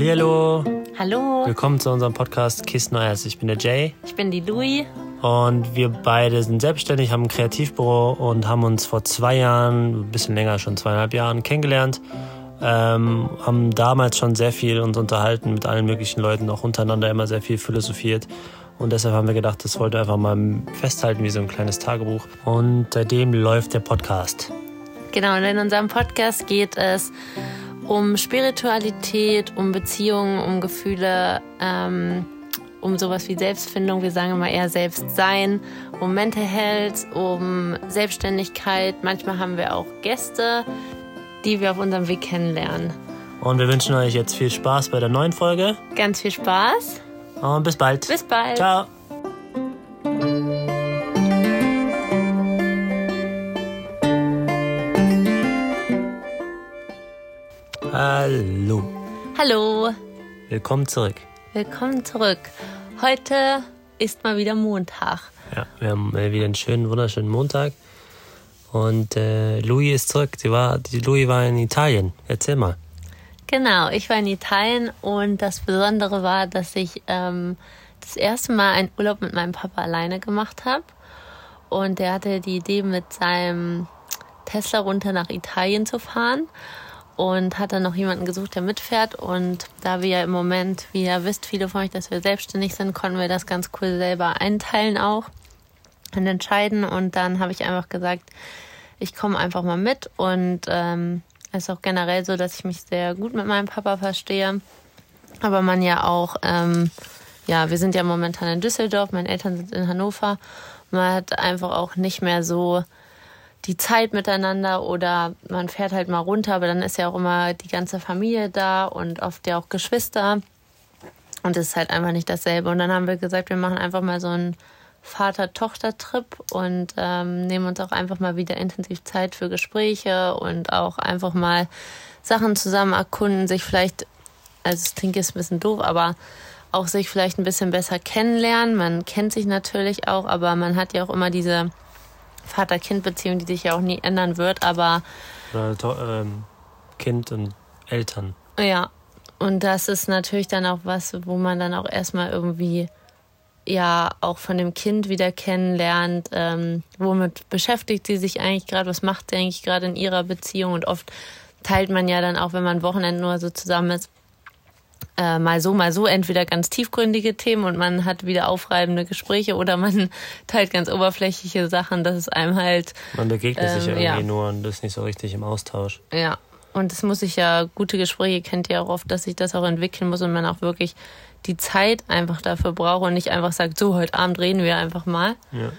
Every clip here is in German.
Hallihallo. Hallo. Willkommen zu unserem Podcast Kiss Neues. Ich bin der Jay. Ich bin die Louis. Und wir beide sind selbstständig, haben ein Kreativbüro und haben uns vor zwei Jahren, ein bisschen länger, schon zweieinhalb Jahren kennengelernt. Ähm, haben damals schon sehr viel uns unterhalten mit allen möglichen Leuten, auch untereinander immer sehr viel philosophiert. Und deshalb haben wir gedacht, das wollte einfach mal festhalten wie so ein kleines Tagebuch. Und seitdem läuft der Podcast. Genau, und in unserem Podcast geht es um Spiritualität, um Beziehungen, um Gefühle, ähm, um sowas wie Selbstfindung, wir sagen immer eher Selbstsein, um Mental Health, um Selbstständigkeit. Manchmal haben wir auch Gäste, die wir auf unserem Weg kennenlernen. Und wir wünschen euch jetzt viel Spaß bei der neuen Folge. Ganz viel Spaß. Und bis bald. Bis bald. Ciao. Hallo. Hallo. Willkommen zurück. Willkommen zurück. Heute ist mal wieder Montag. Ja, wir haben wieder einen schönen, wunderschönen Montag. Und äh, Louis ist zurück. Die, war, die Louis war in Italien. Erzähl mal. Genau, ich war in Italien und das Besondere war, dass ich ähm, das erste Mal einen Urlaub mit meinem Papa alleine gemacht habe. Und der hatte die Idee, mit seinem Tesla runter nach Italien zu fahren und hat dann noch jemanden gesucht, der mitfährt. Und da wir ja im Moment, wie ihr wisst, viele von euch, dass wir selbstständig sind, konnten wir das ganz cool selber einteilen auch und entscheiden. Und dann habe ich einfach gesagt, ich komme einfach mal mit. Und ähm, es ist auch generell so, dass ich mich sehr gut mit meinem Papa verstehe. Aber man ja auch, ähm, ja, wir sind ja momentan in Düsseldorf, meine Eltern sind in Hannover. Man hat einfach auch nicht mehr so die Zeit miteinander oder man fährt halt mal runter, aber dann ist ja auch immer die ganze Familie da und oft ja auch Geschwister. Und es ist halt einfach nicht dasselbe. Und dann haben wir gesagt, wir machen einfach mal so einen Vater-Tochter-Trip und ähm, nehmen uns auch einfach mal wieder intensiv Zeit für Gespräche und auch einfach mal Sachen zusammen erkunden, sich vielleicht, also es klingt jetzt ein bisschen doof, aber auch sich vielleicht ein bisschen besser kennenlernen. Man kennt sich natürlich auch, aber man hat ja auch immer diese Vater-Kind-Beziehung, die sich ja auch nie ändern wird, aber. Oder ähm, Kind und Eltern. Ja. Und das ist natürlich dann auch was, wo man dann auch erstmal irgendwie ja auch von dem Kind wieder kennenlernt, ähm, womit beschäftigt sie sich eigentlich gerade, was macht sie eigentlich gerade in ihrer Beziehung und oft teilt man ja dann auch, wenn man Wochenende nur so zusammen ist, äh, mal so, mal so entweder ganz tiefgründige Themen und man hat wieder aufreibende Gespräche oder man teilt ganz oberflächliche Sachen, dass es einem halt. Man begegnet ähm, sich irgendwie ja. nur und ist nicht so richtig im Austausch. Ja. Und es muss sich ja, gute Gespräche kennt ihr auch oft, dass sich das auch entwickeln muss und man auch wirklich die Zeit einfach dafür braucht und nicht einfach sagt, so, heute Abend reden wir einfach mal. Ja.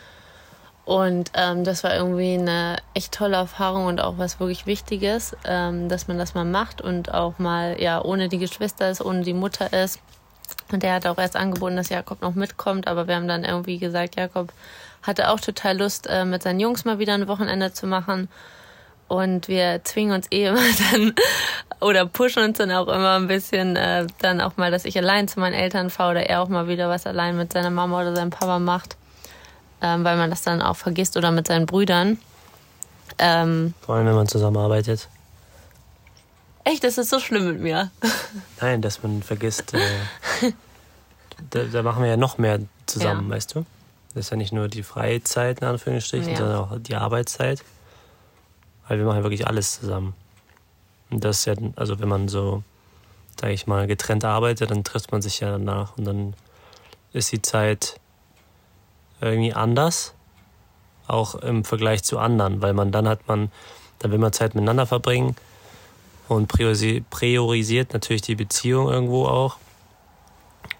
Und ähm, das war irgendwie eine echt tolle Erfahrung und auch was wirklich Wichtiges, ähm, dass man das mal macht und auch mal, ja, ohne die Geschwister ist, ohne die Mutter ist. Und der hat auch erst angeboten, dass Jakob noch mitkommt, aber wir haben dann irgendwie gesagt, Jakob hatte auch total Lust, äh, mit seinen Jungs mal wieder ein Wochenende zu machen. Und wir zwingen uns eh immer dann oder pushen uns dann auch immer ein bisschen äh, dann auch mal, dass ich allein zu meinen Eltern fahre oder er auch mal wieder was allein mit seiner Mama oder seinem Papa macht ähm, weil man das dann auch vergisst oder mit seinen Brüdern. Ähm, Vor allem, wenn man zusammenarbeitet. echt, das ist so schlimm mit mir. Nein, dass man vergisst, äh, da, da machen wir ja noch mehr zusammen, Ja. weißt du? Das ist ja nicht nur die freie Zeit, in Anführungsstrichen, Ja. sondern auch die Arbeitszeit. Weil wir machen ja wirklich alles zusammen. Und das ist ja, also wenn man so, sage ich mal, getrennt arbeitet, dann trifft man sich ja danach und dann ist die Zeit irgendwie anders, auch im Vergleich zu anderen, weil man dann hat man, dann will man Zeit miteinander verbringen und priorisi- priorisiert natürlich die Beziehung irgendwo auch.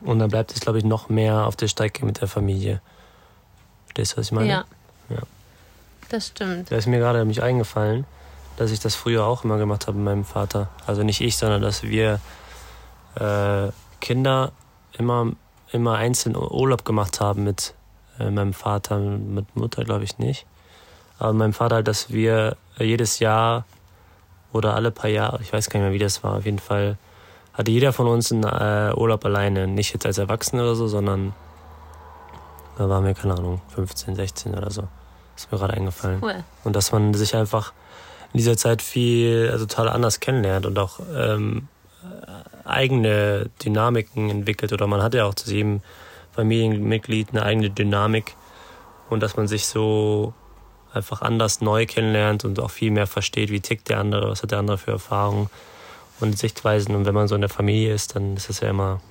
Und dann bleibt es, glaube ich, noch mehr auf der Strecke mit der Familie. Verstehst du, was ich meine? Ja. Ja. Das stimmt. Da ist mir gerade nämlich eingefallen, dass ich das früher auch immer gemacht habe mit meinem Vater. Also nicht ich, sondern dass wir äh, Kinder immer, immer einzeln Urlaub gemacht haben mit äh, meinem Vater, mit Mutter glaube ich nicht. Aber mit meinem Vater, halt, dass wir jedes Jahr oder alle paar Jahre, ich weiß gar nicht mehr, wie das war, auf jeden Fall hatte jeder von uns einen äh, Urlaub alleine. Nicht jetzt als Erwachsener oder so, sondern da waren wir, keine Ahnung, 15, 16 oder so. Ist mir gerade eingefallen. Cool. Und dass man sich einfach in dieser Zeit viel, also total anders kennenlernt und auch ähm, eigene Dynamiken entwickelt oder man hat ja auch zu jedem Familienmitglied eine eigene Dynamik und dass man sich so einfach anders neu kennenlernt und auch viel mehr versteht, wie tickt der andere, was hat der andere für Erfahrungen und Sichtweisen. Und wenn man so in der Familie ist, dann ist es ja immer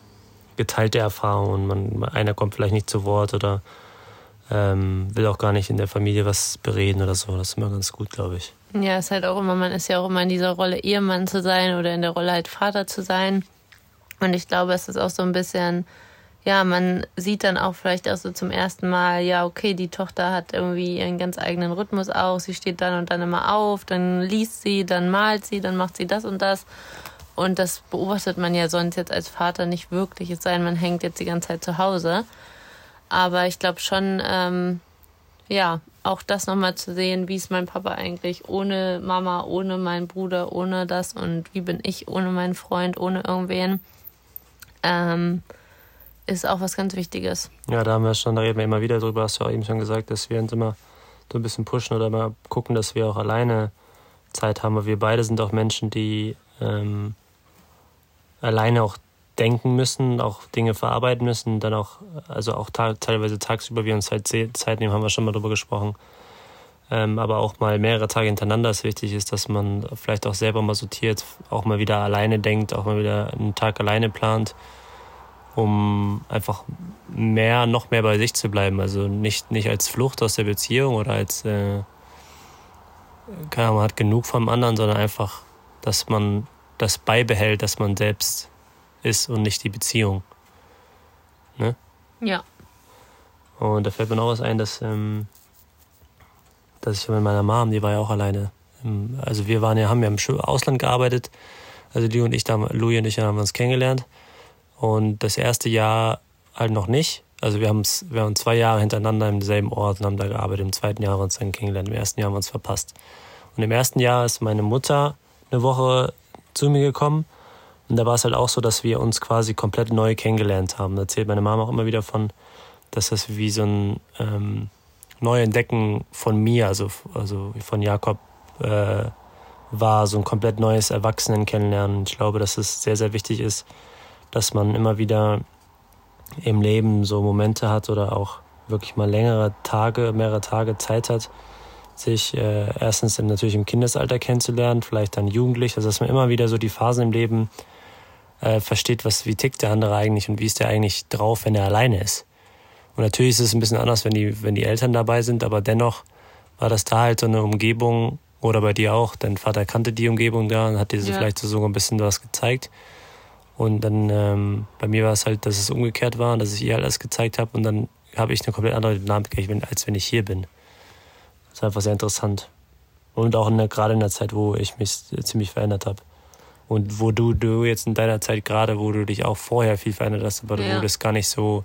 geteilte Erfahrung und man, einer kommt vielleicht nicht zu Wort oder ähm, will auch gar nicht in der Familie was bereden oder so. Das ist immer ganz gut, glaube ich. Ja, ist halt auch immer, man ist ja auch immer in dieser Rolle Ehemann zu sein oder in der Rolle halt Vater zu sein. Und ich glaube, es ist auch so ein bisschen, ja, man sieht dann auch vielleicht auch so zum ersten Mal, ja, okay, die Tochter hat irgendwie ihren ganz eigenen Rhythmus auch. Sie steht dann und dann immer auf, dann liest sie, dann malt sie, dann macht sie das und das. Und das beobachtet man ja sonst jetzt als Vater nicht wirklich. Es sei denn, man hängt jetzt die ganze Zeit zu Hause. Aber ich glaube schon, ähm, ja, auch das nochmal zu sehen, wie ist mein Papa eigentlich ohne Mama, ohne meinen Bruder, ohne das und wie bin ich ohne meinen Freund, ohne irgendwen, ähm, ist auch was ganz Wichtiges. Ja, da haben wir schon, da reden wir immer wieder drüber, hast du auch eben schon gesagt, dass wir uns immer so ein bisschen pushen oder mal gucken, dass wir auch alleine Zeit haben, weil wir beide sind auch Menschen, die ähm, alleine auch denken müssen, auch Dinge verarbeiten müssen, dann auch, also auch teilweise tagsüber wir uns halt Zeit nehmen, haben wir schon mal drüber gesprochen. Ähm, aber auch mal mehrere Tage hintereinander ist wichtig ist, dass man vielleicht auch selber mal sortiert, auch mal wieder alleine denkt, auch mal wieder einen Tag alleine plant, um einfach mehr, noch mehr bei sich zu bleiben. Also nicht, nicht als Flucht aus der Beziehung oder als, äh, keine man hat genug vom anderen, sondern einfach, dass man das beibehält, dass man selbst ist und nicht die Beziehung. Ne? Ja. Und da fällt mir noch was ein, dass, ähm, dass ich mit meiner Mom, die war ja auch alleine. Also wir waren ja, haben ja im Ausland gearbeitet. Also die und ich, da, Louis und ich haben uns kennengelernt. Und das erste Jahr halt noch nicht. Also wir haben wir haben zwei Jahre hintereinander im selben Ort und haben da gearbeitet. Im zweiten Jahr haben wir uns dann kennengelernt. Im ersten Jahr haben wir uns verpasst. Und im ersten Jahr ist meine Mutter eine Woche zu mir gekommen und da war es halt auch so, dass wir uns quasi komplett neu kennengelernt haben. Da erzählt meine Mama auch immer wieder von, dass das wie so ein ähm, Neuentdecken von mir, also, also von Jakob, äh, war, so ein komplett neues Erwachsenen kennenlernen. Ich glaube, dass es sehr, sehr wichtig ist, dass man immer wieder im Leben so Momente hat oder auch wirklich mal längere Tage, mehrere Tage Zeit hat, sich äh, erstens natürlich im Kindesalter kennenzulernen, vielleicht dann jugendlich, also dass man immer wieder so die Phasen im Leben äh, versteht, was, wie tickt der andere eigentlich und wie ist der eigentlich drauf, wenn er alleine ist. Und natürlich ist es ein bisschen anders, wenn die, wenn die Eltern dabei sind, aber dennoch war das da halt so eine Umgebung, oder bei dir auch, dein Vater kannte die Umgebung da und hat dir so ja. vielleicht sogar ein bisschen was gezeigt. Und dann ähm, bei mir war es halt, dass es umgekehrt war, dass ich ihr alles gezeigt habe und dann habe ich eine komplett andere Dynamik, als wenn ich hier bin. Das ist einfach sehr interessant. Und auch in der, gerade in der Zeit, wo ich mich ziemlich verändert habe. Und wo du, du jetzt in deiner Zeit gerade, wo du dich auch vorher viel verändert hast, aber ja. wo das gar nicht so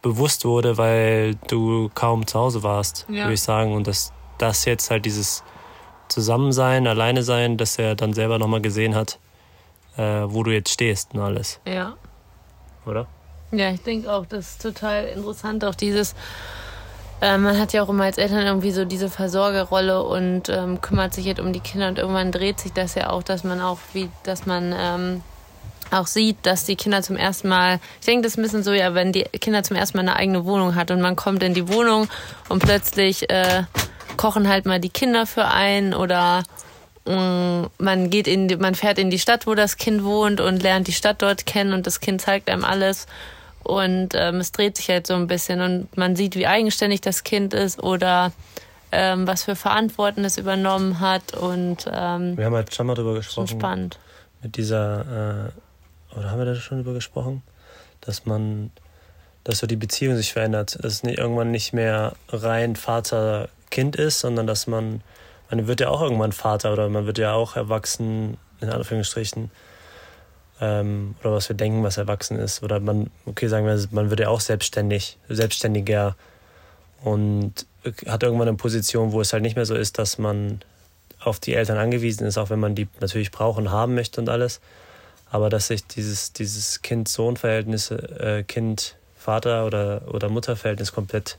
bewusst wurde, weil du kaum zu Hause warst, ja. würde ich sagen. Und dass das jetzt halt dieses Zusammensein, alleine sein, dass er dann selber nochmal gesehen hat, äh, wo du jetzt stehst und alles. Ja. Oder? Ja, ich denke auch, das ist total interessant, auch dieses äh, man hat ja auch immer als Eltern irgendwie so diese Versorgerrolle und ähm, kümmert sich jetzt um die Kinder und irgendwann dreht sich das ja auch, dass man auch wie, dass man ähm, auch sieht, dass die Kinder zum ersten Mal, ich denke, das ist ein bisschen so, ja, wenn die Kinder zum ersten Mal eine eigene Wohnung hat und man kommt in die Wohnung und plötzlich äh, kochen halt mal die Kinder für einen oder man geht in, man fährt in die Stadt, wo das Kind wohnt und lernt die Stadt dort kennen und das Kind zeigt einem alles und ähm, es dreht sich halt so ein bisschen und man sieht, wie eigenständig das Kind ist oder ähm, was für Verantwortung es übernommen hat und ähm, wir haben halt schon mal drüber gesprochen. Schon spannend. Mit dieser äh, oder haben wir da schon drüber gesprochen, dass man dass so die Beziehung sich verändert, dass es nicht, irgendwann nicht mehr rein Vater-Kind ist, sondern dass man man wird ja auch irgendwann Vater oder man wird ja auch erwachsen in Anführungsstrichen ähm, oder was wir denken, was erwachsen ist. Oder man, okay, sagen wir, man wird ja auch selbstständig, selbstständiger und hat irgendwann eine Position, wo es halt nicht mehr so ist, dass man auf die Eltern angewiesen ist, auch wenn man die natürlich brauchen, haben möchte und alles. Aber dass sich dieses, dieses Kind-Sohn-Verhältnis, äh, Kind-Vater- oder, oder Mutter-Verhältnis komplett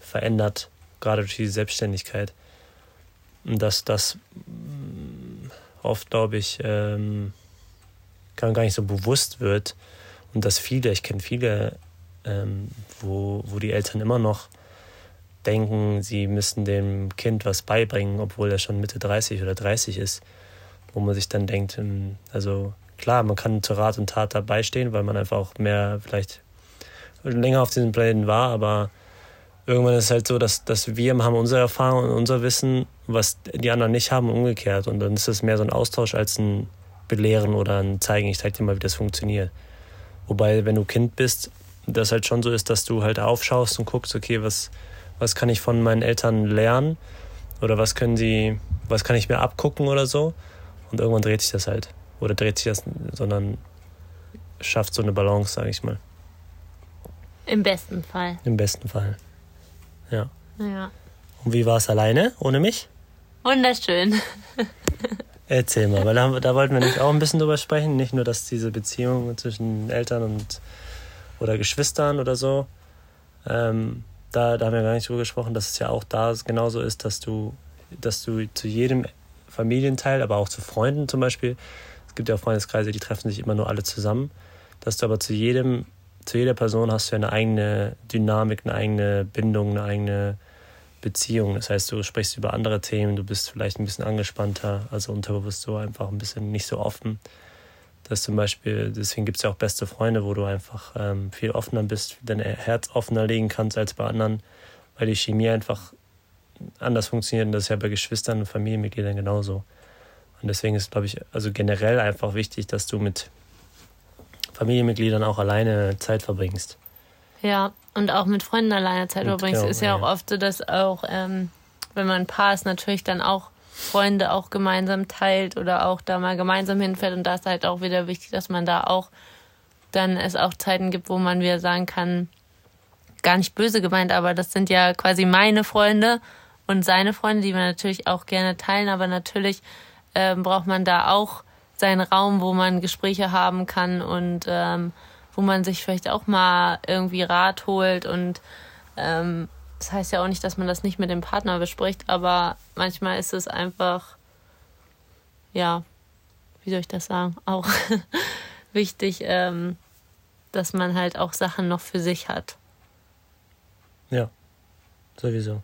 verändert, gerade durch die Selbstständigkeit. Dass das mm, oft, glaube ich, ähm, gar nicht so bewusst wird. Und dass viele, ich kenne viele, ähm, wo, wo die Eltern immer noch denken, sie müssten dem Kind was beibringen, obwohl er schon Mitte 30 oder 30 ist, wo man sich dann denkt, ähm, also klar, man kann zu Rat und Tat dabei stehen, weil man einfach auch mehr vielleicht länger auf diesem Planeten war, aber irgendwann ist es halt so, dass, dass wir haben unsere Erfahrung und unser Wissen, was die anderen nicht haben, umgekehrt. Und dann ist es mehr so ein Austausch als ein Belehren oder ein Zeigen, ich zeig dir mal, wie das funktioniert. Wobei, wenn du Kind bist, das halt schon so ist, dass du halt aufschaust und guckst, okay, was, was kann ich von meinen Eltern lernen? Oder was können sie, was kann ich mir abgucken oder so? Und irgendwann dreht sich das halt. Oder dreht sich das, sondern schafft so eine Balance, sage ich mal. Im besten Fall. Im besten Fall. Ja. Ja. Und wie war es alleine, ohne mich? Wunderschön. Erzähl mal, weil da, da wollten wir nämlich auch ein bisschen drüber sprechen. Nicht nur, dass diese Beziehung zwischen Eltern und oder Geschwistern oder so, ähm, da, da haben wir gar nicht drüber gesprochen, dass es ja auch da genauso ist, dass du, dass du zu jedem Familienteil, aber auch zu Freunden zum Beispiel, es gibt ja auch Freundeskreise, die treffen sich immer nur alle zusammen, dass du aber zu jedem zu jeder Person hast du eine eigene Dynamik, eine eigene Bindung, eine eigene Beziehung. Das heißt, du sprichst über andere Themen, du bist vielleicht ein bisschen angespannter, also unterbewusst so einfach ein bisschen nicht so offen. Das zum Beispiel, deswegen gibt es ja auch beste Freunde, wo du einfach ähm, viel offener bist, dein Herz offener legen kannst als bei anderen, weil die Chemie einfach anders funktioniert und das ist ja bei Geschwistern und Familienmitgliedern genauso. Und deswegen ist, glaube ich, also generell einfach wichtig, dass du mit Familienmitgliedern auch alleine Zeit verbringst. Ja, und auch mit Freunden alleine Zeit. Genau, ist ja, ja, auch oft so, dass auch, ähm, wenn man ein Paar ist, natürlich dann auch Freunde auch gemeinsam teilt oder auch da mal gemeinsam hinfährt. Und da ist halt auch wieder wichtig, dass man da auch dann es auch Zeiten gibt, wo man wieder sagen kann, gar nicht böse gemeint, aber das sind ja quasi meine Freunde und seine Freunde, die wir natürlich auch gerne teilen, aber natürlich ähm, braucht man da auch seinen Raum, wo man Gespräche haben kann und ähm, wo man sich vielleicht auch mal irgendwie Rat holt und ähm, das heißt ja auch nicht, dass man das nicht mit dem Partner bespricht, aber manchmal ist es einfach, ja, wie soll ich das sagen, auch wichtig, ähm, dass man halt auch Sachen noch für sich hat. Ja, sowieso.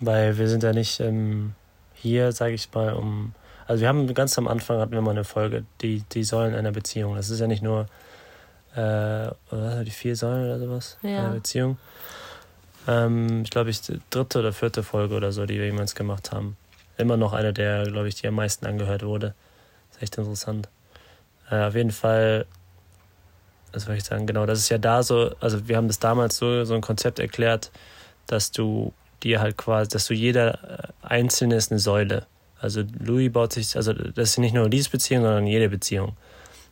Weil wir sind ja nicht ähm, hier, sage ich mal, um also wir haben ganz am Anfang hatten wir mal eine Folge, die, die Säulen einer Beziehung. Das ist ja nicht nur äh, die vier Säulen oder sowas ja. einer Beziehung. Ähm, ich glaube, ich die dritte oder vierte Folge oder so, die wir jemals gemacht haben. Immer noch eine der, glaube ich, die am meisten angehört wurde. Das ist echt interessant. Äh, auf jeden Fall, was soll ich sagen, genau, das ist ja da so, also wir haben das damals so, so ein Konzept erklärt, dass du dir halt quasi, dass du jeder äh, einzelne ist eine Säule. Also Louis baut sich, also das ist nicht nur Liebesbeziehung, sondern jede Beziehung.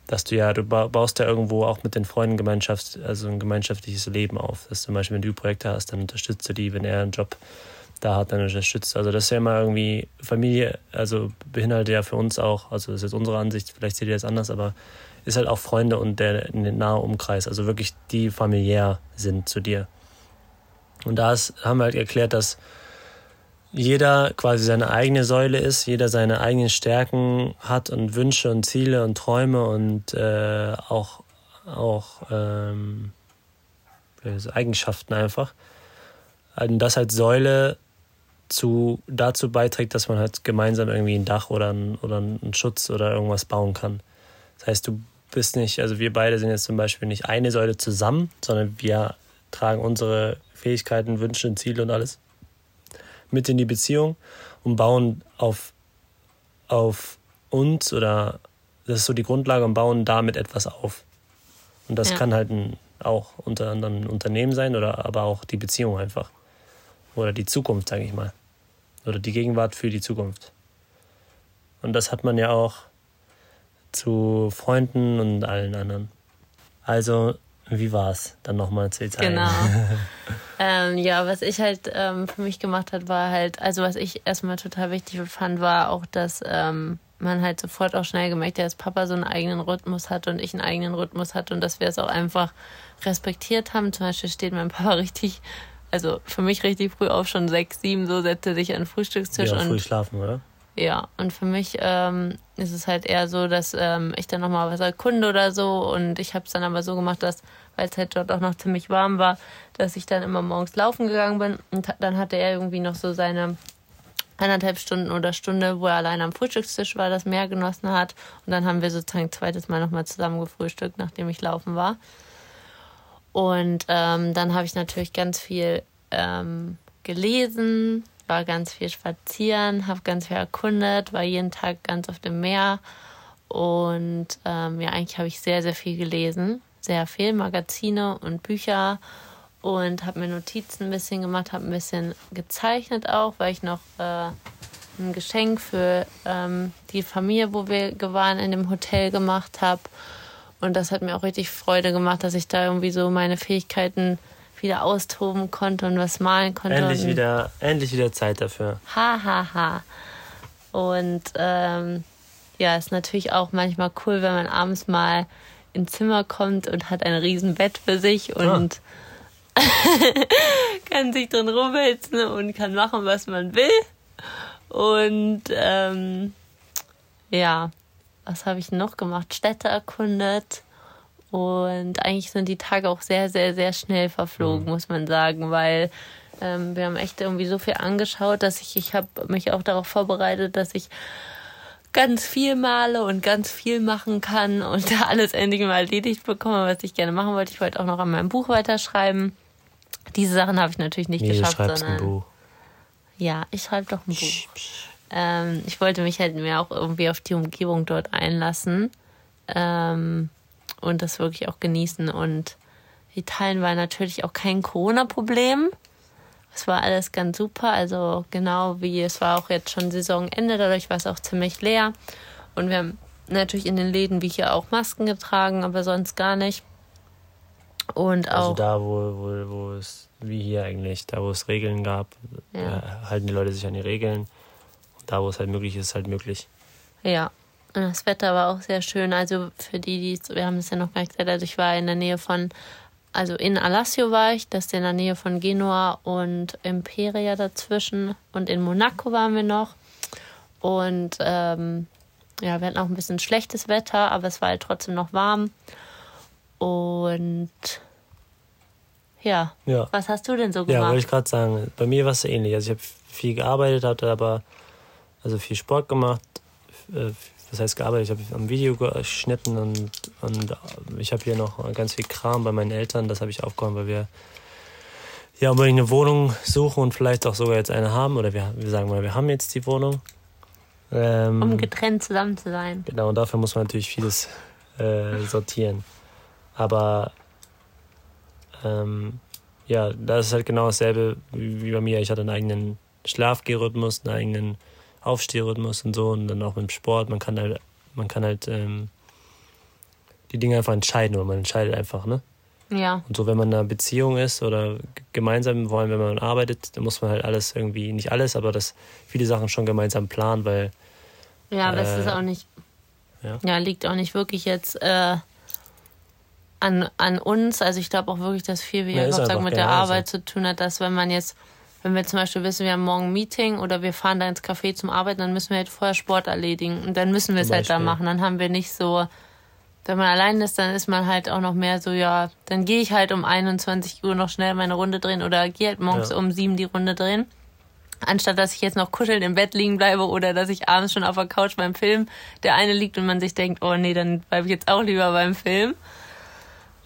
Dass du ja, du baust ja irgendwo auch mit den Freunden Gemeinschaft, also ein gemeinschaftliches Leben auf. Dass zum Beispiel, wenn du Projekte hast, dann unterstützt du die, wenn er einen Job da hat, dann unterstützt. Also das ist ja immer irgendwie Familie, also beinhaltet ja für uns auch, also das ist jetzt unsere Ansicht, vielleicht seht ihr das anders, aber ist halt auch Freunde und der, nahe Umkreis, also wirklich die familiär sind zu dir. Und da haben wir halt erklärt, dass jeder quasi seine eigene Säule ist, jeder seine eigenen Stärken hat und Wünsche und Ziele und Träume und äh, auch, auch ähm, Eigenschaften einfach. Und das als Säule zu, dazu beiträgt, dass man halt gemeinsam irgendwie ein Dach oder, ein, oder einen Schutz oder irgendwas bauen kann. Das heißt, du bist nicht, also wir beide sind jetzt zum Beispiel nicht eine Säule zusammen, sondern wir tragen unsere Fähigkeiten, Wünsche und Ziele und alles mit in die Beziehung und bauen auf, auf uns oder das ist so die Grundlage und bauen damit etwas auf. Und das ja. kann halt ein, auch unter anderem ein Unternehmen sein oder aber auch die Beziehung einfach. Oder die Zukunft, sage ich mal. Oder die Gegenwart für die Zukunft. Und das hat man ja auch zu Freunden und allen anderen. Also wie war es? Dann nochmal zu Italien. Genau. ähm, ja, was ich halt ähm, für mich gemacht hat, war halt, also was ich erstmal total wichtig fand, war auch, dass ähm, man halt sofort auch schnell gemerkt hat, dass Papa so einen eigenen Rhythmus hat und ich einen eigenen Rhythmus hat und dass wir es auch einfach respektiert haben. Zum Beispiel steht mein Papa richtig, also für mich richtig früh auf, schon sechs, sieben, so setzte sich an den Frühstückstisch. Ja, und früh schlafen, oder? Ja, und für mich ähm, ist es halt eher so, dass ähm, ich dann nochmal was erkunde oder so. Und ich habe es dann aber so gemacht, dass, weil es halt dort auch noch ziemlich warm war, dass ich dann immer morgens laufen gegangen bin. Und dann hatte er irgendwie noch so seine eineinhalb Stunden oder Stunde, wo er allein am Frühstückstisch war, das Meer genossen hat. Und dann haben wir sozusagen zweites Mal nochmal zusammen gefrühstückt, nachdem ich laufen war. Und ähm, dann habe ich natürlich ganz viel ähm, gelesen, war ganz viel spazieren, habe ganz viel erkundet, war jeden Tag ganz auf dem Meer. Und ähm, ja, eigentlich habe ich sehr, sehr viel gelesen. Sehr viel Magazine und Bücher und habe mir Notizen ein bisschen gemacht, habe ein bisschen gezeichnet auch, weil ich noch äh, ein Geschenk für ähm, die Familie, wo wir waren, in dem Hotel gemacht habe. Und das hat mir auch richtig Freude gemacht, dass ich da irgendwie so meine Fähigkeiten wieder austoben konnte und was malen konnte. Endlich wieder, endlich wieder Zeit dafür. Ha, ha, ha. Und ähm, ja, ist natürlich auch manchmal cool, wenn man abends mal ins Zimmer kommt und hat ein riesen Bett für sich und ah. kann sich drin rumwälzen und kann machen, was man will. Und ähm, ja, was habe ich noch gemacht? Städte erkundet und eigentlich sind die Tage auch sehr, sehr, sehr schnell verflogen, mhm. muss man sagen, weil ähm, wir haben echt irgendwie so viel angeschaut, dass ich, ich habe mich auch darauf vorbereitet, dass ich ganz viel male und ganz viel machen kann und da alles endlich mal erledigt bekomme, was ich gerne machen wollte. Ich wollte auch noch an meinem Buch weiterschreiben. Diese Sachen habe ich natürlich nicht nee, geschafft, du sondern. Ein Buch. Ja, ich schreibe doch ein Buch. Ähm, ich wollte mich halt mehr auch irgendwie auf die Umgebung dort einlassen. Ähm, und das wirklich auch genießen. Und Italien war natürlich auch kein Corona-Problem. Es war alles ganz super. Also genau wie es war auch jetzt schon Saisonende, dadurch war es auch ziemlich leer. Und wir haben natürlich in den Läden wie hier auch Masken getragen, aber sonst gar nicht. Und also auch. Also da, wo, wo, wo es, wie hier eigentlich, da wo es Regeln gab, ja. halten die Leute sich an die Regeln. Und da, wo es halt möglich ist, halt möglich. Ja, das Wetter war auch sehr schön. Also für die, die wir haben es ja noch gar nicht gesagt, also ich war in der Nähe von, also in Alassio war ich, das ist in der Nähe von Genua und Imperia dazwischen. Und in Monaco waren wir noch. Und ähm, ja, wir hatten auch ein bisschen schlechtes Wetter, aber es war halt trotzdem noch warm. Und ja. ja. Was hast du denn so gemacht? Ja, wollte ich gerade sagen. Bei mir war es ähnlich. Also ich habe viel gearbeitet, hatte aber also viel Sport gemacht, äh, das heißt gearbeitet, ich habe am Video geschnitten und, und ich habe hier noch ganz viel Kram bei meinen Eltern, das habe ich aufgeräumt, weil wir ja unbedingt eine Wohnung suchen und vielleicht auch sogar jetzt eine haben oder wir, wir sagen mal, wir haben jetzt die Wohnung. Ähm, um getrennt zusammen zu sein. Genau, und dafür muss man natürlich vieles äh, sortieren. Aber ähm, ja, das ist halt genau dasselbe wie bei mir. Ich hatte einen eigenen Schlafgehrhythmus, einen eigenen Aufstehrhythmus und so und dann auch mit dem Sport. Man kann halt, man kann halt ähm, die Dinge einfach entscheiden oder man entscheidet einfach, ne? Ja. Und so, wenn man in einer Beziehung ist oder gemeinsam wollen, wenn man arbeitet, dann muss man halt alles irgendwie, nicht alles, aber das viele Sachen schon gemeinsam planen, weil. Ja, aber äh, es ist auch nicht. Ja. ja, liegt auch nicht wirklich jetzt äh, an, an uns. Also ich glaube auch wirklich, dass viel, wie ja, ich sagen, mit der Arbeit zu tun hat, dass wenn man jetzt wenn wir zum Beispiel wissen, wir haben morgen ein Meeting oder wir fahren da ins Café zum Arbeiten, dann müssen wir halt vorher Sport erledigen. Und dann müssen wir es halt da machen. Dann haben wir nicht so, wenn man allein ist, dann ist man halt auch noch mehr so, ja, dann gehe ich halt um 21 Uhr noch schnell meine Runde drehen oder gehe halt morgens ja. um sieben die Runde drehen. Anstatt dass ich jetzt noch kuschelnd im Bett liegen bleibe oder dass ich abends schon auf der Couch beim Film der eine liegt und man sich denkt, oh nee, dann bleibe ich jetzt auch lieber beim Film.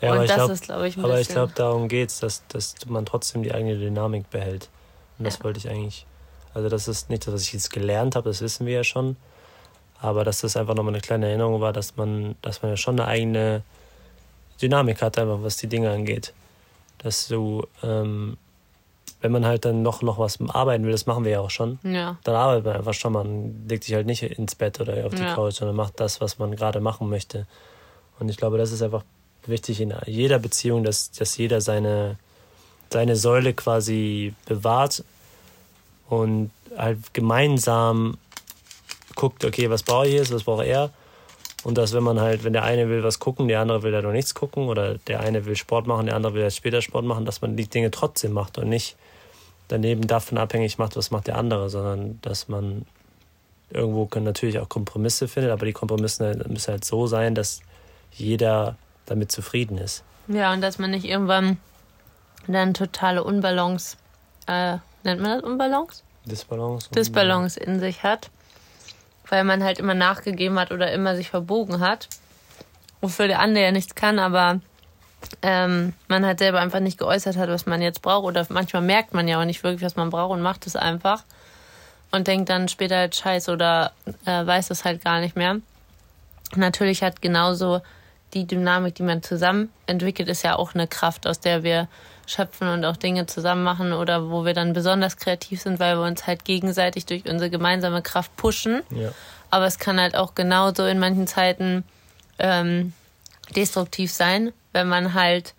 Ja, und das glaub, ist, glaube ich, ein Aber ich glaube, darum geht's, dass, dass man trotzdem die eigene Dynamik behält. Und das ja. wollte ich eigentlich. Also, das ist nicht, dass ich jetzt gelernt habe, das wissen wir ja schon. Aber dass das einfach nochmal eine kleine Erinnerung war, dass man, dass man ja schon eine eigene Dynamik hat, einfach was die Dinge angeht. Dass du, ähm, wenn man halt dann noch, noch was arbeiten will, das machen wir ja auch schon, ja. dann arbeitet man einfach schon. Man legt sich halt nicht ins Bett oder auf die ja. Couch, sondern macht das, was man gerade machen möchte. Und ich glaube, das ist einfach wichtig in jeder Beziehung, dass, dass jeder seine, seine Säule quasi bewahrt und halt gemeinsam guckt, okay, was brauche ich jetzt, was braucht er. Und dass, wenn man halt, wenn der eine will was gucken, der andere will ja noch nichts gucken oder der eine will Sport machen, der andere will erst später Sport machen, dass man die Dinge trotzdem macht und nicht daneben davon abhängig macht, was macht der andere, sondern dass man irgendwo können natürlich auch Kompromisse findet, aber die Kompromisse müssen halt so sein, dass jeder damit zufrieden ist. Ja, und dass man nicht irgendwann dann totale Unbalance, äh, nennt man das Unbalance? Disbalance. Disbalance in sich hat, weil man halt immer nachgegeben hat oder immer sich verbogen hat, wofür der andere ja nichts kann, aber ähm, man halt selber einfach nicht geäußert hat, was man jetzt braucht oder manchmal merkt man ja auch nicht wirklich, was man braucht und macht es einfach und denkt dann später halt scheiße oder äh, weiß es halt gar nicht mehr. Natürlich hat genauso die Dynamik, die man zusammen entwickelt, ist ja auch eine Kraft, aus der wir schöpfen und auch Dinge zusammen machen oder wo wir dann besonders kreativ sind, weil wir uns halt gegenseitig durch unsere gemeinsame Kraft pushen. Ja. Aber es kann halt auch genauso in manchen Zeiten ähm, destruktiv sein, wenn man halt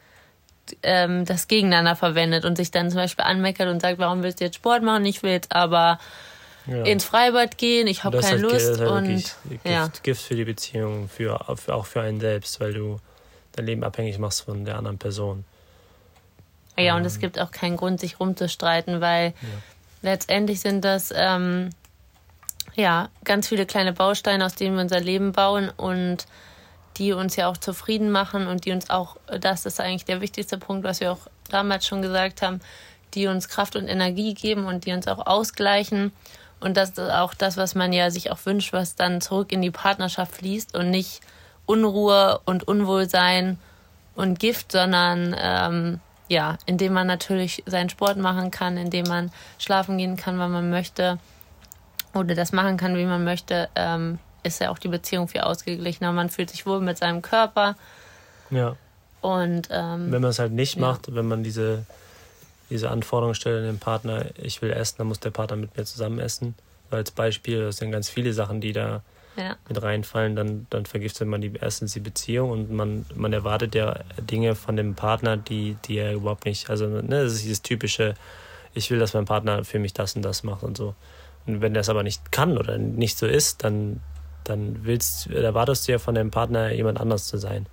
ähm, das gegeneinander verwendet und sich dann zum Beispiel anmeckert und sagt, warum willst du jetzt Sport machen? Ich will jetzt aber ja. ins Freibad gehen, ich habe keine halt, Lust. Halt und Gift, ja. Gift für die Beziehung, für, für, auch für einen selbst, weil du dein Leben abhängig machst von der anderen Person. Ja, und es gibt auch keinen Grund, sich rumzustreiten, weil ja. letztendlich sind das ähm, ja ganz viele kleine Bausteine, aus denen wir unser Leben bauen und die uns ja auch zufrieden machen und die uns auch, das ist eigentlich der wichtigste Punkt, was wir auch damals schon gesagt haben, die uns Kraft und Energie geben und die uns auch ausgleichen. Und das ist auch das, was man ja sich auch wünscht, was dann zurück in die Partnerschaft fließt und nicht Unruhe und Unwohlsein und Gift, sondern ähm, ja, indem man natürlich seinen Sport machen kann, indem man schlafen gehen kann, wann man möchte oder das machen kann, wie man möchte, ähm, ist ja auch die Beziehung viel ausgeglichener. Man fühlt sich wohl mit seinem Körper. Ja. Und ähm, wenn man es halt nicht ja. macht, wenn man diese diese Anforderung stellt an den Partner, ich will essen, dann muss der Partner mit mir zusammen essen. Als Beispiel, das sind ganz viele Sachen, die da ja. mit reinfallen, dann, dann vergiftet man die, erstens die Beziehung und man, man erwartet ja Dinge von dem Partner, die, die er überhaupt nicht, also ne, das ist dieses typische, ich will, dass mein Partner für mich das und das macht und so. Und wenn der es aber nicht kann oder nicht so ist, dann, dann willst, erwartest du ja von deinem Partner jemand anders zu sein.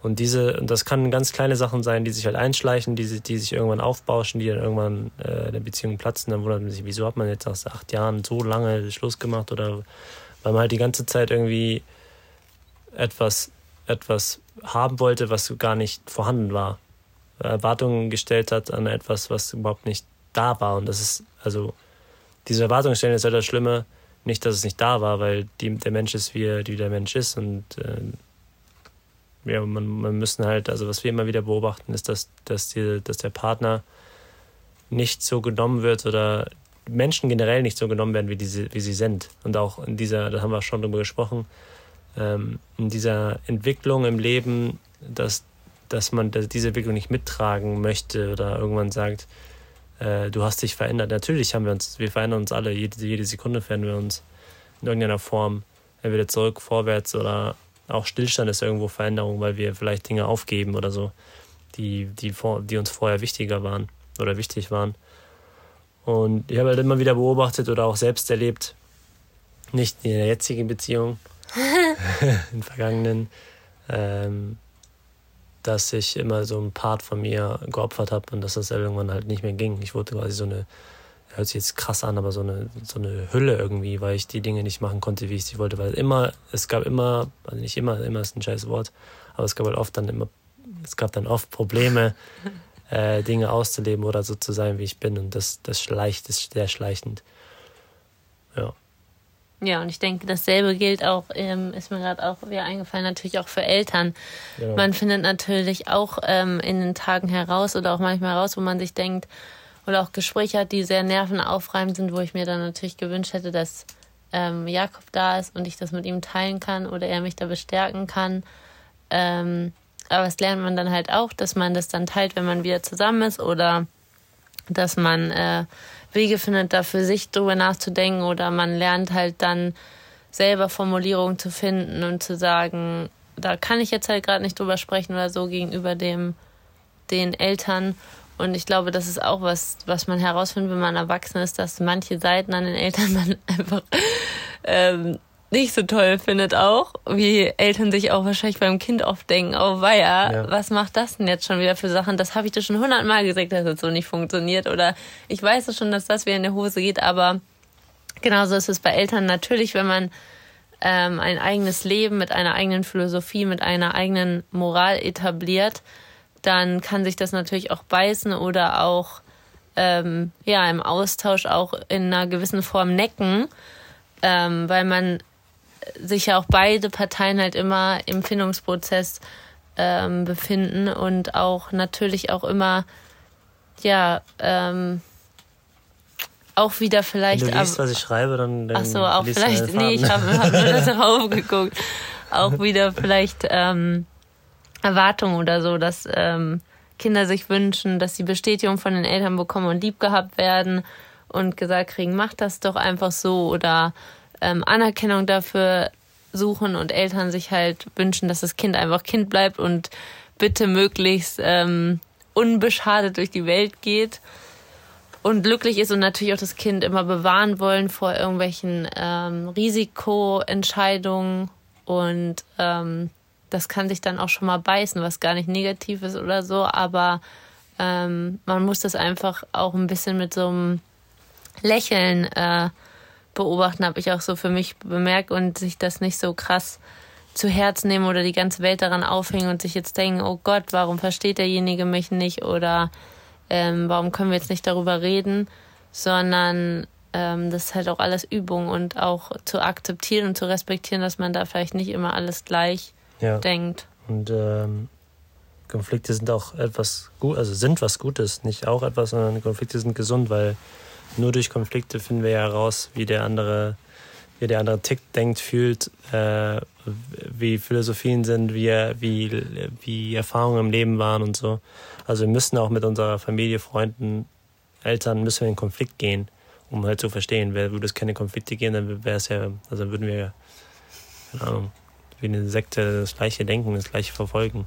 Und diese, und das kann ganz kleine Sachen sein, die sich halt einschleichen, die, die sich irgendwann aufbauschen, die dann irgendwann äh, in der Beziehung platzen. Dann wundert man sich, wieso hat man jetzt nach acht Jahren so lange Schluss gemacht oder weil man halt die ganze Zeit irgendwie etwas, etwas haben wollte, was gar nicht vorhanden war. Erwartungen gestellt hat an etwas, was überhaupt nicht da war. Und das ist, also, diese Erwartungen stellen ist halt das Schlimme, nicht, dass es nicht da war, weil die, der Mensch ist, wie, er, wie der Mensch ist und äh, ja, man, man müssen halt, also was wir immer wieder beobachten, ist, dass, dass, die, dass der Partner nicht so genommen wird oder Menschen generell nicht so genommen werden, wie, diese, wie sie sind. Und auch in dieser, da haben wir schon drüber gesprochen, ähm, in dieser Entwicklung im Leben, dass, dass man diese Entwicklung nicht mittragen möchte oder irgendwann sagt, äh, du hast dich verändert. Natürlich haben wir uns, wir verändern uns alle, jede, jede Sekunde verändern wir uns in irgendeiner Form, entweder zurück, vorwärts oder auch Stillstand ist irgendwo Veränderung, weil wir vielleicht Dinge aufgeben oder so, die, die, vor, die uns vorher wichtiger waren oder wichtig waren. Und ich habe halt immer wieder beobachtet oder auch selbst erlebt, nicht in der jetzigen Beziehung, in vergangenen, ähm, dass ich immer so einen Part von mir geopfert habe und dass das irgendwann halt nicht mehr ging. Ich wurde quasi so eine hört sich jetzt krass an, aber so eine, so eine Hülle irgendwie, weil ich die Dinge nicht machen konnte, wie ich sie wollte. Weil immer, es gab immer, also nicht immer, immer ist ein scheiß Wort, aber es gab halt oft dann immer, es gab dann oft Probleme, äh, Dinge auszuleben oder so zu sein, wie ich bin. Und das, das schleicht, ist sehr schleichend. Ja. Ja, und ich denke, dasselbe gilt auch, ähm, ist mir gerade auch wieder eingefallen, natürlich auch für Eltern. Ja. Man findet natürlich auch ähm, in den Tagen heraus oder auch manchmal heraus, wo man sich denkt, oder auch Gespräche hat, die sehr nervenaufreibend sind, wo ich mir dann natürlich gewünscht hätte, dass ähm, Jakob da ist und ich das mit ihm teilen kann oder er mich da bestärken kann. Ähm, aber das lernt man dann halt auch, dass man das dann teilt, wenn man wieder zusammen ist oder dass man äh, Wege findet, da für sich drüber nachzudenken oder man lernt halt dann selber Formulierungen zu finden und zu sagen, da kann ich jetzt halt gerade nicht drüber sprechen oder so gegenüber dem den Eltern. Und ich glaube, das ist auch was, was man herausfindet, wenn man erwachsen ist, dass manche Seiten an den Eltern man einfach ähm, nicht so toll findet auch, wie Eltern sich auch wahrscheinlich beim Kind oft denken, oh weia, ja. was macht das denn jetzt schon wieder für Sachen? Das habe ich dir schon hundertmal gesagt, dass das so nicht funktioniert oder ich weiß es schon, dass das wieder in der Hose geht, aber Genauso ist es bei Eltern natürlich, wenn man ähm, ein eigenes Leben mit einer eigenen Philosophie, mit einer eigenen Moral etabliert, dann kann sich das natürlich auch beißen oder auch ähm, ja im Austausch auch in einer gewissen Form necken, ähm, weil man sich ja auch beide Parteien halt immer im Findungsprozess ähm, befinden und auch natürlich auch immer ja ähm, auch wieder vielleicht. Wenn du liest, was ich schreibe, dann. dann ach so, auch vielleicht. Nee, ich habe hab nur darauf geguckt. Auch wieder vielleicht ähm, Erwartungen oder so, dass ähm, Kinder sich wünschen, dass sie Bestätigung von den Eltern bekommen und lieb gehabt werden und gesagt kriegen, mach das doch einfach so oder ähm, Anerkennung dafür suchen und Eltern sich halt wünschen, dass das Kind einfach Kind bleibt und bitte möglichst ähm, unbeschadet durch die Welt geht und glücklich ist und natürlich auch das Kind immer bewahren wollen vor irgendwelchen ähm, Risikoentscheidungen und ähm, das kann sich dann auch schon mal beißen, was gar nicht negativ ist oder so, aber ähm, man muss das einfach auch ein bisschen mit so einem Lächeln äh, beobachten, habe ich auch so für mich bemerkt und sich das nicht so krass zu Herzen nehmen oder die ganze Welt daran aufhängen und sich jetzt denken, oh Gott, warum versteht derjenige mich nicht oder ähm, warum können wir jetzt nicht darüber reden, sondern ähm, das ist halt auch alles Übung und auch zu akzeptieren und zu respektieren, dass man da vielleicht nicht immer alles gleich ja. denkt. Und ähm, Konflikte sind auch etwas gut, also sind was Gutes, nicht auch etwas, sondern Konflikte sind gesund, weil nur durch Konflikte finden wir ja heraus, wie der andere, wie der andere tickt, denkt, fühlt, äh, wie Philosophien sind, wie, wie, wie Erfahrungen im Leben waren und so. Also wir müssen auch mit unserer Familie, Freunden, Eltern müssen wir in Konflikt gehen, um halt zu verstehen. Würde es keine Konflikte gehen, dann wäre es ja, also würden wir, keine Ahnung, wie eine Sekte das gleiche denken, das gleiche verfolgen.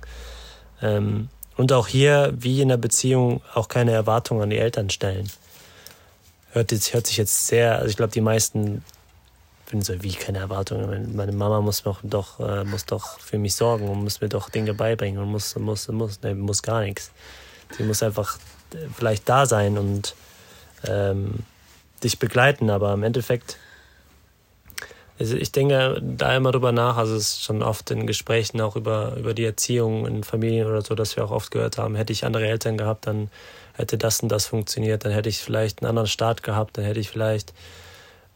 Ähm, und auch hier, wie in der Beziehung, auch keine Erwartungen an die Eltern stellen. Hört, jetzt, hört sich jetzt sehr, also ich glaube, die meisten bin so wie keine Erwartungen. Meine Mama muss doch, doch, äh, muss doch für mich sorgen und muss mir doch Dinge beibringen und muss, muss, muss, ne, muss gar nichts. Sie muss einfach äh, vielleicht da sein und ähm, dich begleiten, aber im Endeffekt, also ich denke da immer drüber nach, also es ist schon oft in Gesprächen auch über, über die Erziehung in Familien oder so, dass wir auch oft gehört haben, hätte ich andere Eltern gehabt, dann hätte das und das funktioniert, dann hätte ich vielleicht einen anderen Start gehabt, dann hätte ich vielleicht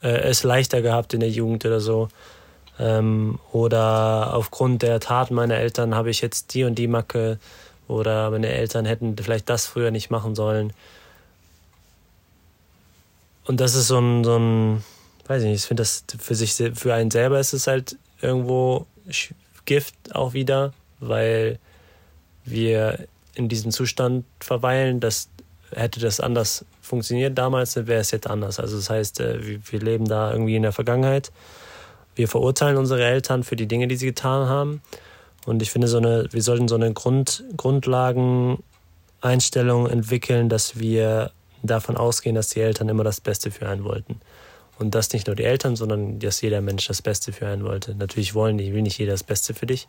äh, es leichter gehabt in der Jugend oder so. Ähm, oder aufgrund der Taten meiner Eltern habe ich jetzt die und die Macke oder meine Eltern hätten vielleicht das früher nicht machen sollen. Und das ist so ein, so ein weiß ich nicht, ich finde das für sich, für einen selber ist es halt irgendwo Gift auch wieder, weil wir in diesem Zustand verweilen, dass hätte das anders funktioniert damals, wäre es jetzt anders. Also das heißt, äh, wir leben da irgendwie in der Vergangenheit. Wir verurteilen unsere Eltern für die Dinge, die sie getan haben. Und ich finde, so eine, wir sollten so eine Grund, Grundlageneinstellung entwickeln, dass wir davon ausgehen, dass die Eltern immer das Beste für einen wollten. Und das nicht nur die Eltern, sondern dass jeder Mensch das Beste für einen wollte. Natürlich wollen die, will nicht jeder das Beste für dich.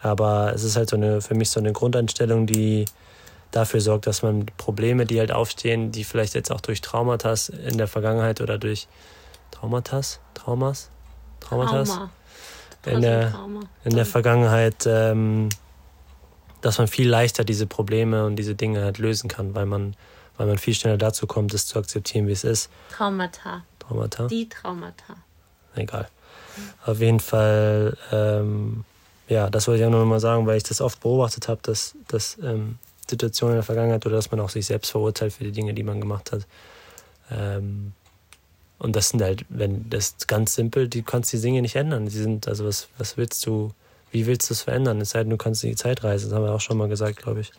Aber es ist halt so eine, für mich so eine Grundeinstellung, die, dafür sorgt, dass man Probleme, die halt aufstehen, die vielleicht jetzt auch durch Traumata in der Vergangenheit oder durch Traumata, Traumas, Traumata Trauma. in der, in der Vergangenheit, ähm, dass man viel leichter diese Probleme und diese Dinge halt lösen kann, weil man, weil man viel schneller dazu kommt, es zu akzeptieren, wie es ist. Traumata. Traumata. Die Traumata. Egal. Auf jeden Fall, ähm, ja, das wollte ich auch noch mal sagen, weil ich das oft beobachtet habe, dass, dass ähm, Situationen in der Vergangenheit oder dass man auch sich selbst verurteilt für die Dinge, die man gemacht hat. Ähm, und das sind halt, wenn das ist ganz simpel, du kannst die Dinge nicht ändern. Sie sind, also was, was willst du, wie willst du es verändern? Es sei denn, du kannst in die Zeit reisen, das haben wir auch schon mal gesagt, glaube ich.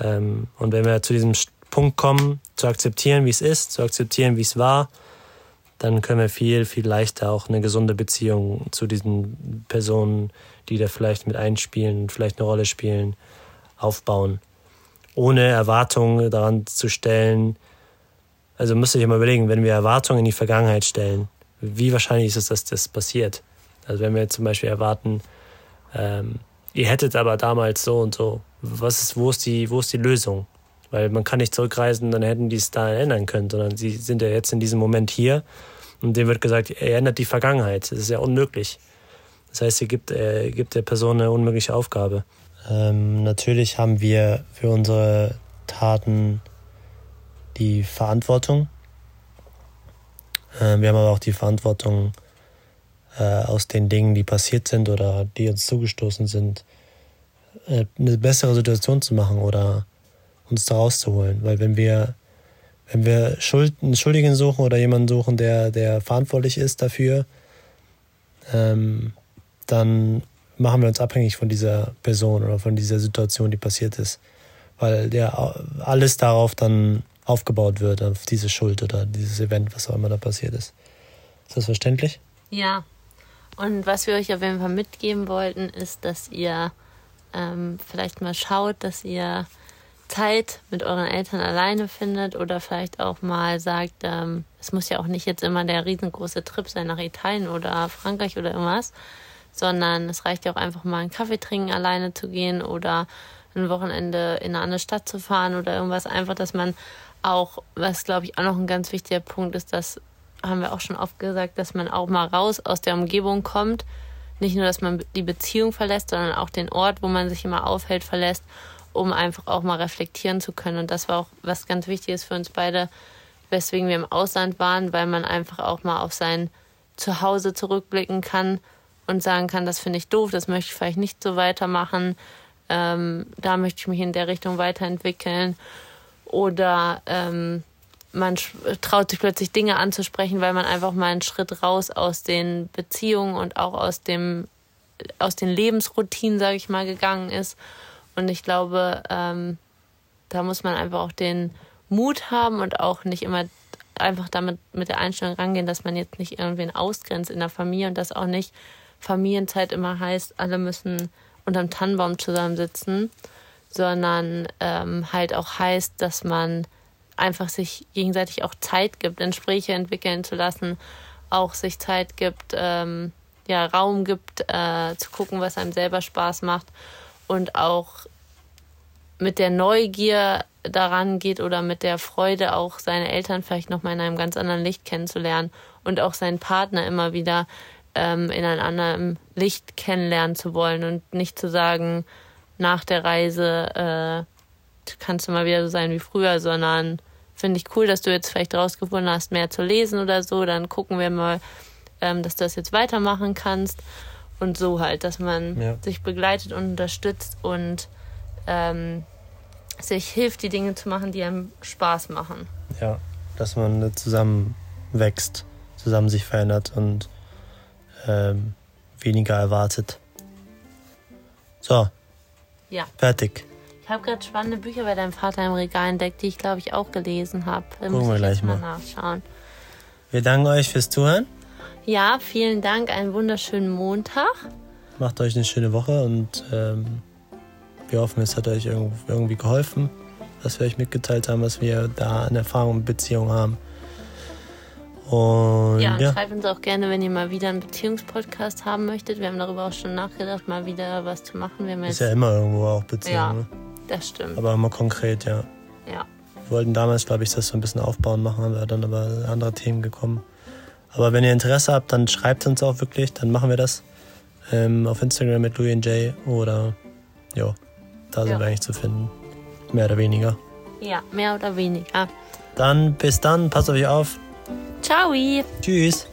Ähm, und wenn wir zu diesem Punkt kommen, zu akzeptieren, wie es ist, zu akzeptieren, wie es war, dann können wir viel, viel leichter auch eine gesunde Beziehung zu diesen Personen, die da vielleicht mit einspielen, vielleicht eine Rolle spielen, aufbauen ohne Erwartungen daran zu stellen. Also müsst ihr euch mal überlegen, wenn wir Erwartungen in die Vergangenheit stellen, wie wahrscheinlich ist es, dass das passiert? Also wenn wir zum Beispiel erwarten, ähm, ihr hättet aber damals so und so, was ist, wo ist die, wo ist die Lösung? Weil man kann nicht zurückreisen, dann hätten die es da ändern können, sondern sie sind ja jetzt in diesem Moment hier Und dem wird gesagt, er ändert die Vergangenheit. Das ist ja unmöglich. Das heißt, er gibt, er gibt der Person eine unmögliche Aufgabe. Ähm, natürlich haben wir für unsere Taten die Verantwortung. Äh, wir haben aber auch die Verantwortung, äh, aus den Dingen, die passiert sind oder die uns zugestoßen sind, äh, eine bessere Situation zu machen oder uns da rauszuholen. Weil wenn wir, wenn wir Schuld, einen Schuldigen suchen oder jemanden suchen, der, der verantwortlich ist dafür, ähm, dann machen wir uns abhängig von dieser Person oder von dieser Situation, die passiert ist. Weil der alles darauf dann aufgebaut wird, auf diese Schuld oder dieses Event, was auch immer da passiert ist. Ist das verständlich? Ja. Und was wir euch auf jeden Fall mitgeben wollten, ist, dass ihr ähm, vielleicht mal schaut, dass ihr Zeit mit euren Eltern alleine findet oder vielleicht auch mal sagt, ähm, es muss ja auch nicht jetzt immer der riesengroße Trip sein nach Italien oder Frankreich oder irgendwas, sondern es reicht ja auch einfach mal einen Kaffee trinken, alleine zu gehen oder ein Wochenende in eine andere Stadt zu fahren oder irgendwas. Einfach, dass man auch, was glaube ich auch noch ein ganz wichtiger Punkt ist, das haben wir auch schon oft gesagt, dass man auch mal raus aus der Umgebung kommt. Nicht nur, dass man die Beziehung verlässt, sondern auch den Ort, wo man sich immer aufhält, verlässt, um einfach auch mal reflektieren zu können. Und das war auch was ganz Wichtiges für uns beide, weswegen wir im Ausland waren, weil man einfach auch mal auf sein Zuhause zurückblicken kann und sagen kann, das finde ich doof, das möchte ich vielleicht nicht so weitermachen, ähm, da möchte ich mich in der Richtung weiterentwickeln. Oder ähm, man traut sich plötzlich Dinge anzusprechen, weil man einfach mal einen Schritt raus aus den Beziehungen und auch aus dem aus den Lebensroutinen, sage ich mal, gegangen ist. Und ich glaube, ähm, da muss man einfach auch den Mut haben und auch nicht immer einfach damit mit der Einstellung rangehen, dass man jetzt nicht irgendwen ausgrenzt in der Familie und das auch nicht Familienzeit immer heißt, alle müssen unterm Tannenbaum zusammensitzen, sondern ähm, halt auch heißt, dass man einfach sich gegenseitig auch Zeit gibt, Gespräche entwickeln zu lassen, auch sich Zeit gibt, ähm, ja, Raum gibt, äh, zu gucken, was einem selber Spaß macht und auch mit der Neugier daran geht oder mit der Freude auch seine Eltern vielleicht nochmal in einem ganz anderen Licht kennenzulernen und auch seinen Partner immer wieder ähm, in einem anderen Licht kennenlernen zu wollen und nicht zu sagen, nach der Reise äh, kannst du mal wieder so sein wie früher, sondern finde ich cool, dass du jetzt vielleicht rausgefunden hast, mehr zu lesen oder so. Dann gucken wir mal, ähm, dass du das jetzt weitermachen kannst. Und so halt, dass man ja. sich begleitet und unterstützt und ähm, sich hilft, die Dinge zu machen, die einem Spaß machen. Ja, dass man zusammen wächst, zusammen sich verändert und ähm, weniger erwartet. So. Ja. Fertig. Ich habe gerade spannende Bücher bei deinem Vater im Regal entdeckt, die ich glaube ich auch gelesen habe. Gucken wir gleich mal. mal nachschauen. Wir danken euch fürs Zuhören. Ja, vielen Dank. Einen wunderschönen Montag. Macht euch eine schöne Woche und ähm, wir hoffen, es hat euch irgendwie geholfen, was wir euch mitgeteilt haben, was wir da an Erfahrung und Beziehung haben. Und, ja, ja. schreibt uns auch gerne, wenn ihr mal wieder einen Beziehungspodcast haben möchtet. Wir haben darüber auch schon nachgedacht, mal wieder was zu machen. Wir ist ja immer irgendwo auch Beziehung. Ja, ne? das stimmt. Aber immer konkret, ja. Ja. Wir wollten damals, glaube ich, das so ein bisschen aufbauen machen, haben wir dann aber andere Themen gekommen. Aber wenn ihr Interesse habt, dann schreibt uns auch wirklich, dann machen wir das. Ähm, auf Instagram mit Louis J oder ja, da sind ja. wir eigentlich zu finden. Mehr oder weniger. Ja, mehr oder weniger. Dann bis dann, passt auf euch auf. Ciao. Tschüss.